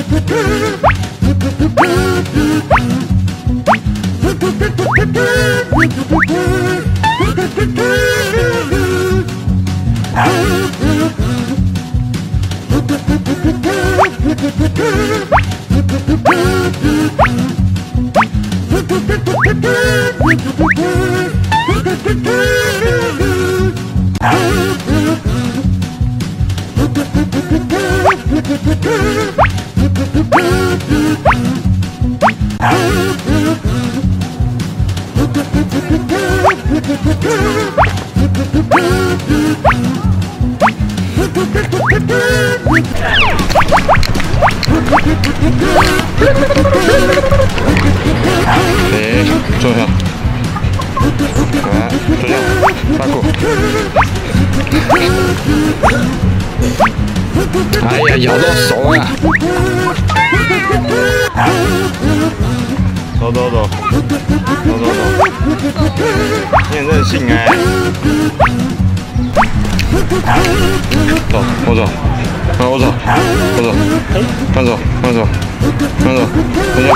Ah! 네, 조형. 자, 조형. 고 哎呀，咬到手了。走走走，走走走，你很任性哎。走，我走，啊，我走，我走，慢走，慢走，慢走，回家。